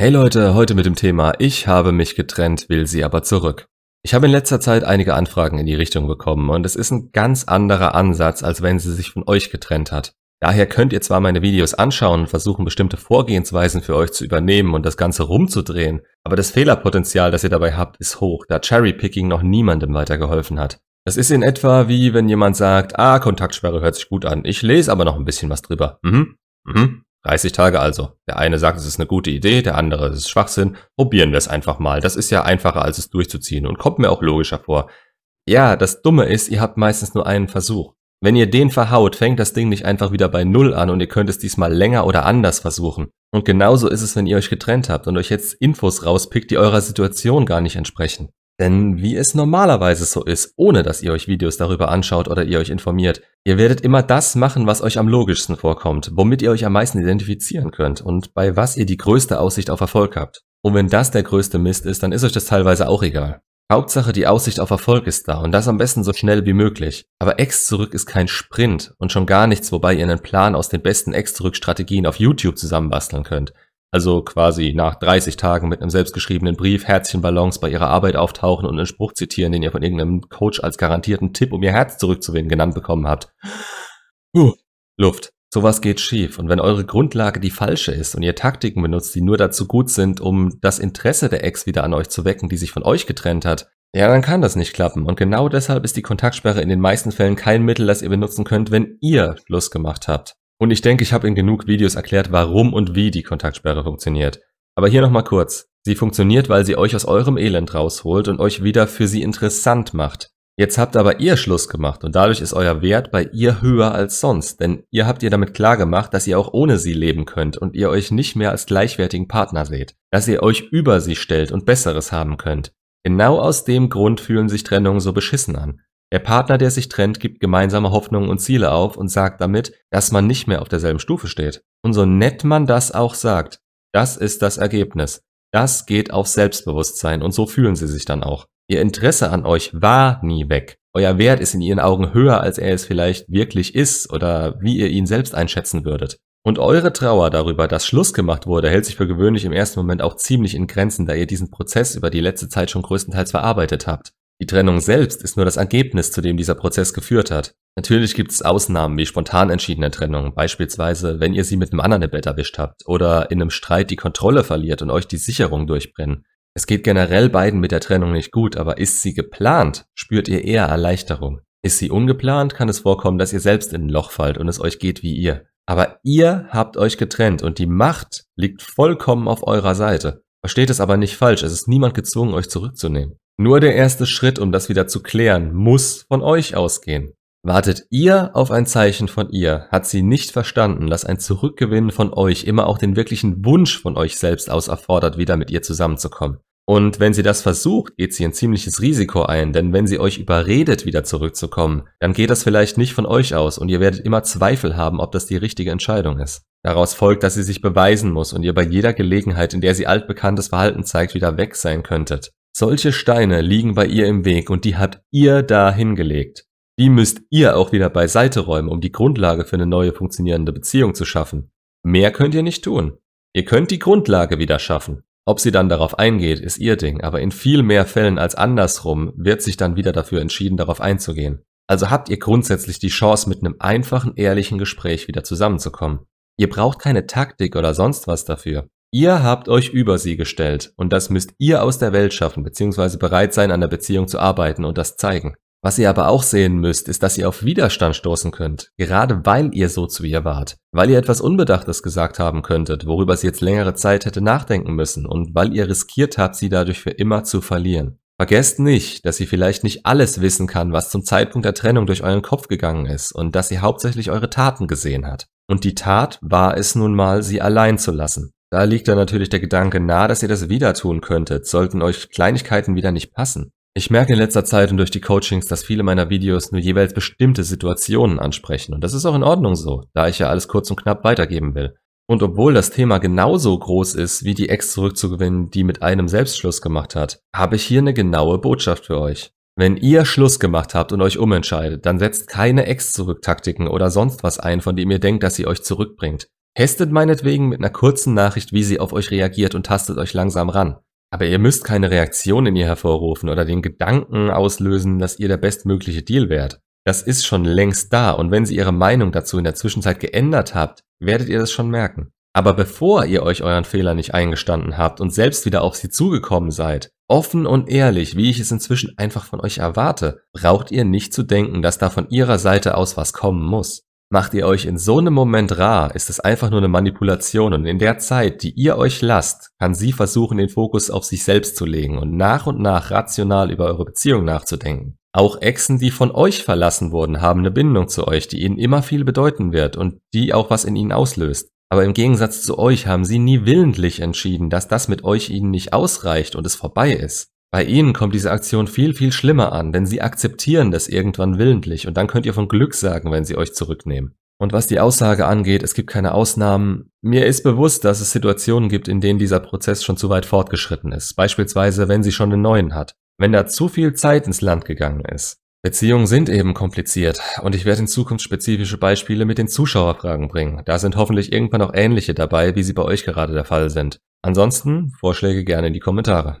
Hey Leute, heute mit dem Thema Ich habe mich getrennt, will sie aber zurück. Ich habe in letzter Zeit einige Anfragen in die Richtung bekommen und es ist ein ganz anderer Ansatz, als wenn sie sich von euch getrennt hat. Daher könnt ihr zwar meine Videos anschauen und versuchen, bestimmte Vorgehensweisen für euch zu übernehmen und das Ganze rumzudrehen, aber das Fehlerpotenzial, das ihr dabei habt, ist hoch, da Cherrypicking noch niemandem weitergeholfen hat. Das ist in etwa wie wenn jemand sagt, ah, Kontaktsperre hört sich gut an, ich lese aber noch ein bisschen was drüber. Mhm, mhm, 30 Tage also. Der eine sagt, es ist eine gute Idee, der andere, es ist Schwachsinn. Probieren wir es einfach mal. Das ist ja einfacher, als es durchzuziehen und kommt mir auch logischer vor. Ja, das Dumme ist, ihr habt meistens nur einen Versuch. Wenn ihr den verhaut, fängt das Ding nicht einfach wieder bei Null an und ihr könnt es diesmal länger oder anders versuchen. Und genauso ist es, wenn ihr euch getrennt habt und euch jetzt Infos rauspickt, die eurer Situation gar nicht entsprechen. Denn wie es normalerweise so ist, ohne dass ihr euch Videos darüber anschaut oder ihr euch informiert, ihr werdet immer das machen, was euch am logischsten vorkommt, womit ihr euch am meisten identifizieren könnt und bei was ihr die größte Aussicht auf Erfolg habt. Und wenn das der größte Mist ist, dann ist euch das teilweise auch egal. Hauptsache die Aussicht auf Erfolg ist da und das am besten so schnell wie möglich. Aber Ex zurück ist kein Sprint und schon gar nichts, wobei ihr einen Plan aus den besten Ex zurück Strategien auf YouTube zusammenbasteln könnt. Also quasi nach 30 Tagen mit einem selbstgeschriebenen Brief Herzchenballons bei ihrer Arbeit auftauchen und einen Spruch zitieren, den ihr von irgendeinem Coach als garantierten Tipp, um ihr Herz zurückzuwinnen, genannt bekommen habt. Uh, Luft. Sowas geht schief. Und wenn eure Grundlage die falsche ist und ihr Taktiken benutzt, die nur dazu gut sind, um das Interesse der Ex wieder an euch zu wecken, die sich von euch getrennt hat, ja, dann kann das nicht klappen. Und genau deshalb ist die Kontaktsperre in den meisten Fällen kein Mittel, das ihr benutzen könnt, wenn ihr Schluss gemacht habt. Und ich denke, ich habe in genug Videos erklärt, warum und wie die Kontaktsperre funktioniert. Aber hier nochmal kurz. Sie funktioniert, weil sie euch aus eurem Elend rausholt und euch wieder für sie interessant macht. Jetzt habt aber ihr Schluss gemacht und dadurch ist euer Wert bei ihr höher als sonst, denn ihr habt ihr damit klar gemacht, dass ihr auch ohne sie leben könnt und ihr euch nicht mehr als gleichwertigen Partner seht, dass ihr euch über sie stellt und Besseres haben könnt. Genau aus dem Grund fühlen sich Trennungen so beschissen an. Der Partner, der sich trennt, gibt gemeinsame Hoffnungen und Ziele auf und sagt damit, dass man nicht mehr auf derselben Stufe steht. Und so nett man das auch sagt, das ist das Ergebnis. Das geht auf Selbstbewusstsein und so fühlen sie sich dann auch. Ihr Interesse an euch war nie weg. Euer Wert ist in ihren Augen höher, als er es vielleicht wirklich ist oder wie ihr ihn selbst einschätzen würdet. Und eure Trauer darüber, dass Schluss gemacht wurde, hält sich für gewöhnlich im ersten Moment auch ziemlich in Grenzen, da ihr diesen Prozess über die letzte Zeit schon größtenteils verarbeitet habt. Die Trennung selbst ist nur das Ergebnis, zu dem dieser Prozess geführt hat. Natürlich gibt es Ausnahmen wie spontan entschiedene Trennung, beispielsweise wenn ihr sie mit einem anderen im Bett erwischt habt oder in einem Streit die Kontrolle verliert und euch die Sicherung durchbrennen. Es geht generell beiden mit der Trennung nicht gut, aber ist sie geplant, spürt ihr eher Erleichterung. Ist sie ungeplant, kann es vorkommen, dass ihr selbst in ein Loch fallt und es euch geht wie ihr. Aber ihr habt euch getrennt und die Macht liegt vollkommen auf eurer Seite. Versteht es aber nicht falsch, es ist niemand gezwungen, euch zurückzunehmen. Nur der erste Schritt, um das wieder zu klären, muss von euch ausgehen. Wartet ihr auf ein Zeichen von ihr, hat sie nicht verstanden, dass ein Zurückgewinnen von euch immer auch den wirklichen Wunsch von euch selbst aus erfordert, wieder mit ihr zusammenzukommen. Und wenn sie das versucht, geht sie ein ziemliches Risiko ein, denn wenn sie euch überredet, wieder zurückzukommen, dann geht das vielleicht nicht von euch aus und ihr werdet immer Zweifel haben, ob das die richtige Entscheidung ist. Daraus folgt, dass sie sich beweisen muss und ihr bei jeder Gelegenheit, in der sie altbekanntes Verhalten zeigt, wieder weg sein könntet. Solche Steine liegen bei ihr im Weg und die habt ihr da hingelegt. Die müsst ihr auch wieder beiseite räumen, um die Grundlage für eine neue funktionierende Beziehung zu schaffen. Mehr könnt ihr nicht tun. Ihr könnt die Grundlage wieder schaffen. Ob sie dann darauf eingeht, ist ihr Ding, aber in viel mehr Fällen als andersrum wird sich dann wieder dafür entschieden, darauf einzugehen. Also habt ihr grundsätzlich die Chance, mit einem einfachen, ehrlichen Gespräch wieder zusammenzukommen. Ihr braucht keine Taktik oder sonst was dafür. Ihr habt euch über sie gestellt und das müsst ihr aus der Welt schaffen bzw. bereit sein, an der Beziehung zu arbeiten und das zeigen. Was ihr aber auch sehen müsst, ist, dass ihr auf Widerstand stoßen könnt, gerade weil ihr so zu ihr wart, weil ihr etwas Unbedachtes gesagt haben könntet, worüber sie jetzt längere Zeit hätte nachdenken müssen und weil ihr riskiert habt, sie dadurch für immer zu verlieren. Vergesst nicht, dass sie vielleicht nicht alles wissen kann, was zum Zeitpunkt der Trennung durch euren Kopf gegangen ist und dass sie hauptsächlich eure Taten gesehen hat. Und die Tat war es nun mal, sie allein zu lassen. Da liegt dann natürlich der Gedanke nahe, dass ihr das wieder tun könntet, sollten euch Kleinigkeiten wieder nicht passen. Ich merke in letzter Zeit und durch die Coachings, dass viele meiner Videos nur jeweils bestimmte Situationen ansprechen. Und das ist auch in Ordnung so, da ich ja alles kurz und knapp weitergeben will. Und obwohl das Thema genauso groß ist, wie die Ex zurückzugewinnen, die mit einem Selbstschluss gemacht hat, habe ich hier eine genaue Botschaft für euch. Wenn ihr Schluss gemacht habt und euch umentscheidet, dann setzt keine Ex-Zurück-Taktiken oder sonst was ein, von dem ihr denkt, dass sie euch zurückbringt. Testet meinetwegen mit einer kurzen Nachricht, wie sie auf euch reagiert und tastet euch langsam ran. Aber ihr müsst keine Reaktion in ihr hervorrufen oder den Gedanken auslösen, dass ihr der bestmögliche Deal wärt. Das ist schon längst da und wenn sie ihre Meinung dazu in der Zwischenzeit geändert habt, werdet ihr das schon merken. Aber bevor ihr euch euren Fehler nicht eingestanden habt und selbst wieder auf sie zugekommen seid, offen und ehrlich, wie ich es inzwischen einfach von euch erwarte, braucht ihr nicht zu denken, dass da von ihrer Seite aus was kommen muss. Macht ihr euch in so einem Moment rar, ist es einfach nur eine Manipulation und in der Zeit, die ihr euch lasst, kann sie versuchen, den Fokus auf sich selbst zu legen und nach und nach rational über eure Beziehung nachzudenken. Auch Exen, die von euch verlassen wurden, haben eine Bindung zu euch, die ihnen immer viel bedeuten wird und die auch was in ihnen auslöst. Aber im Gegensatz zu euch haben sie nie willentlich entschieden, dass das mit euch ihnen nicht ausreicht und es vorbei ist. Bei ihnen kommt diese Aktion viel, viel schlimmer an, denn sie akzeptieren das irgendwann willentlich und dann könnt ihr von Glück sagen, wenn sie euch zurücknehmen. Und was die Aussage angeht, es gibt keine Ausnahmen. Mir ist bewusst, dass es Situationen gibt, in denen dieser Prozess schon zu weit fortgeschritten ist. Beispielsweise, wenn sie schon einen neuen hat. Wenn da zu viel Zeit ins Land gegangen ist. Beziehungen sind eben kompliziert und ich werde in Zukunft spezifische Beispiele mit den Zuschauerfragen bringen. Da sind hoffentlich irgendwann auch ähnliche dabei, wie sie bei euch gerade der Fall sind. Ansonsten Vorschläge gerne in die Kommentare.